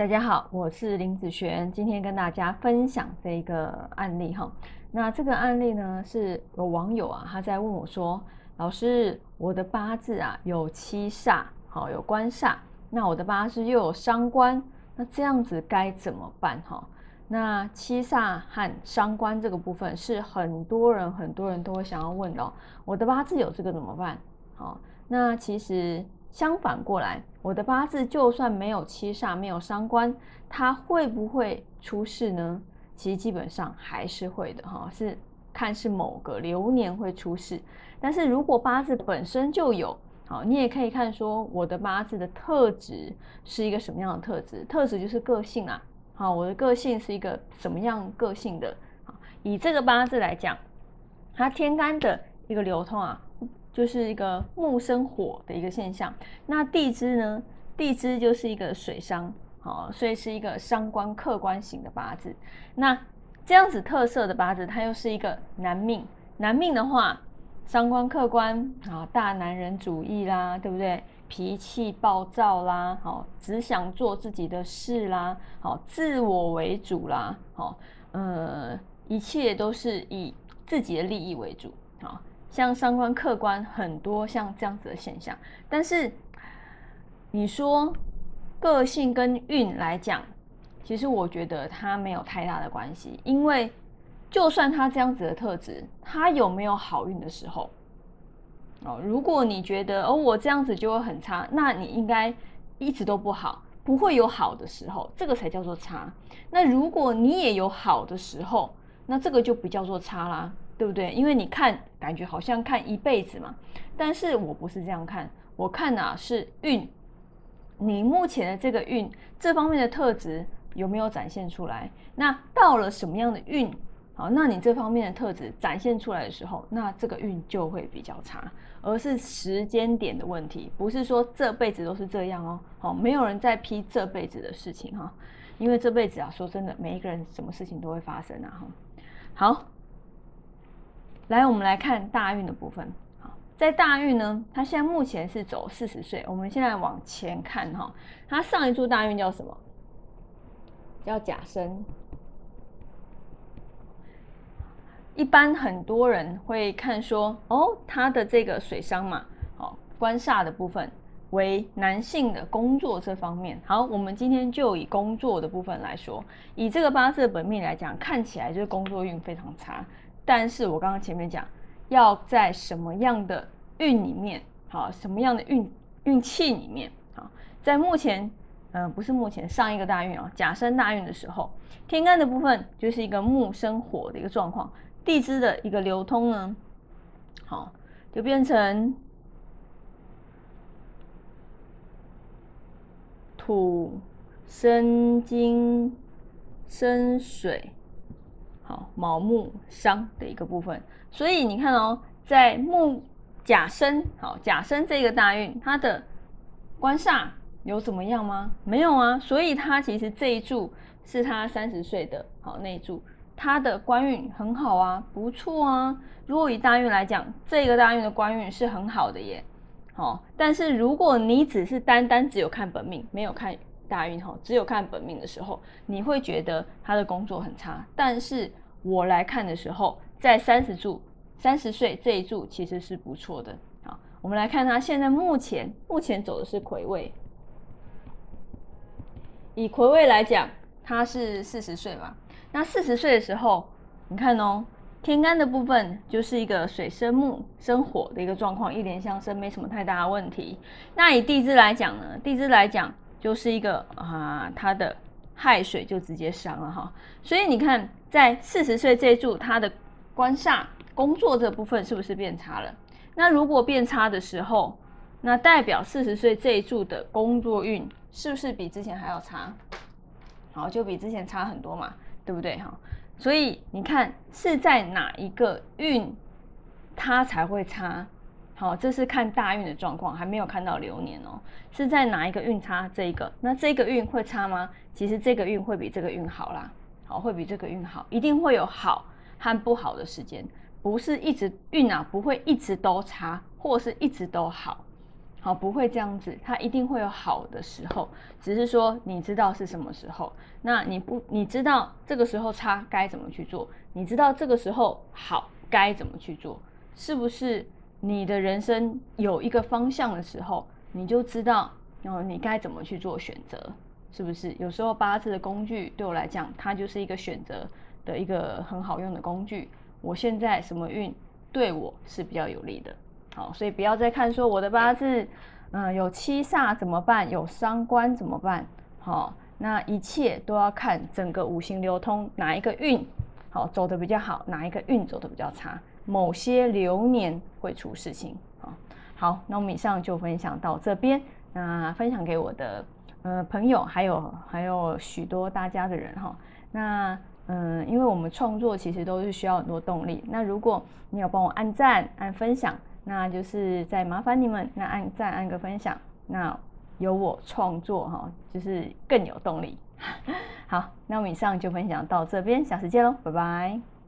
大家好，我是林子璇，今天跟大家分享这个案例哈。那这个案例呢，是有网友啊，他在问我说：“老师，我的八字啊有七煞，好有官煞，那我的八字又有伤官，那这样子该怎么办？”哈，那七煞和伤官这个部分是很多人很多人都会想要问的。我的八字有这个怎么办？好，那其实。相反过来，我的八字就算没有七煞、没有伤官，它会不会出事呢？其实基本上还是会的哈，是看是某个流年会出事。但是如果八字本身就有，好，你也可以看说我的八字的特质是一个什么样的特质？特质就是个性啊，好，我的个性是一个什么样个性的？好，以这个八字来讲，它天干的一个流通啊。就是一个木生火的一个现象，那地支呢？地支就是一个水伤，好，所以是一个伤官客观型的八字。那这样子特色的八字，它又是一个男命。男命的话，伤官客观，啊，大男人主义啦，对不对？脾气暴躁啦，好，只想做自己的事啦，好，自我为主啦，好，呃，一切都是以自己的利益为主，好。像三观、客观很多像这样子的现象，但是你说个性跟运来讲，其实我觉得它没有太大的关系，因为就算他这样子的特质，他有没有好运的时候？哦，如果你觉得哦我这样子就会很差，那你应该一直都不好，不会有好的时候，这个才叫做差。那如果你也有好的时候，那这个就不叫做差啦。对不对？因为你看，感觉好像看一辈子嘛，但是我不是这样看，我看啊是运，你目前的这个运这方面的特质有没有展现出来？那到了什么样的运，好，那你这方面的特质展现出来的时候，那这个运就会比较差，而是时间点的问题，不是说这辈子都是这样哦。好，没有人在批这辈子的事情哈，因为这辈子啊，说真的，每一个人什么事情都会发生啊哈。好。来，我们来看大运的部分。好，在大运呢，它现在目前是走四十岁。我们现在往前看哈，它上一柱大运叫什么？叫甲申。一般很多人会看说，哦，他的这个水伤嘛，好，官煞的部分为男性的工作这方面。好，我们今天就以工作的部分来说，以这个八字的本命来讲，看起来就是工作运非常差。但是我刚刚前面讲，要在什么样的运里面，好，什么样的运运气里面，好，在目前，嗯，不是目前上一个大运啊，甲申大运的时候，天干的部分就是一个木生火的一个状况，地支的一个流通呢，好，就变成土生金生水。好卯木伤的一个部分，所以你看哦，在木甲申，好甲申这个大运，它的官煞有怎么样吗？没有啊，所以它其实这一柱是他三十岁的好那一柱，他的官运很好啊，不错啊。如果以大运来讲，这个大运的官运是很好的耶，好。但是如果你只是单单只有看本命，没有看大运哈，只有看本命的时候，你会觉得他的工作很差，但是。我来看的时候，在三十柱、三十岁这一柱其实是不错的。好，我们来看他现在目前目前走的是魁位。以魁位来讲，他是四十岁嘛？那四十岁的时候，你看哦，天干的部分就是一个水生木生火的一个状况，一连相生，没什么太大的问题。那以地支来讲呢？地支来讲就是一个啊，它的。亥水就直接伤了哈，所以你看，在四十岁这一柱，他的官煞工作这部分是不是变差了？那如果变差的时候，那代表四十岁这一柱的工作运是不是比之前还要差？好，就比之前差很多嘛，对不对哈？所以你看是在哪一个运，它才会差？好，这是看大运的状况，还没有看到流年哦。是在哪一个运差？这一个，那这个运会差吗？其实这个运会比这个运好啦。好，会比这个运好，一定会有好和不好的时间，不是一直运啊，不会一直都差，或是一直都好。好，不会这样子，它一定会有好的时候，只是说你知道是什么时候。那你不，你知道这个时候差该怎么去做？你知道这个时候好该怎么去做？是不是你的人生有一个方向的时候，你就知道，然后你该怎么去做选择？是不是？有时候八字的工具对我来讲，它就是一个选择的一个很好用的工具。我现在什么运对我是比较有利的？好，所以不要再看说我的八字，嗯，有七煞怎么办？有伤官怎么办？好，那一切都要看整个五行流通，哪一个运好走的比较好，哪一个运走的比较差，某些流年会出事情。好，好，那我们以上就分享到这边，那分享给我的呃朋友，还有还有许多大家的人哈。那嗯，因为我们创作其实都是需要很多动力。那如果你有帮我按赞、按分享。那就是再麻烦你们，那按赞按个分享，那有我创作哈，就是更有动力。好，那我们以上就分享到这边，下次见喽，拜拜。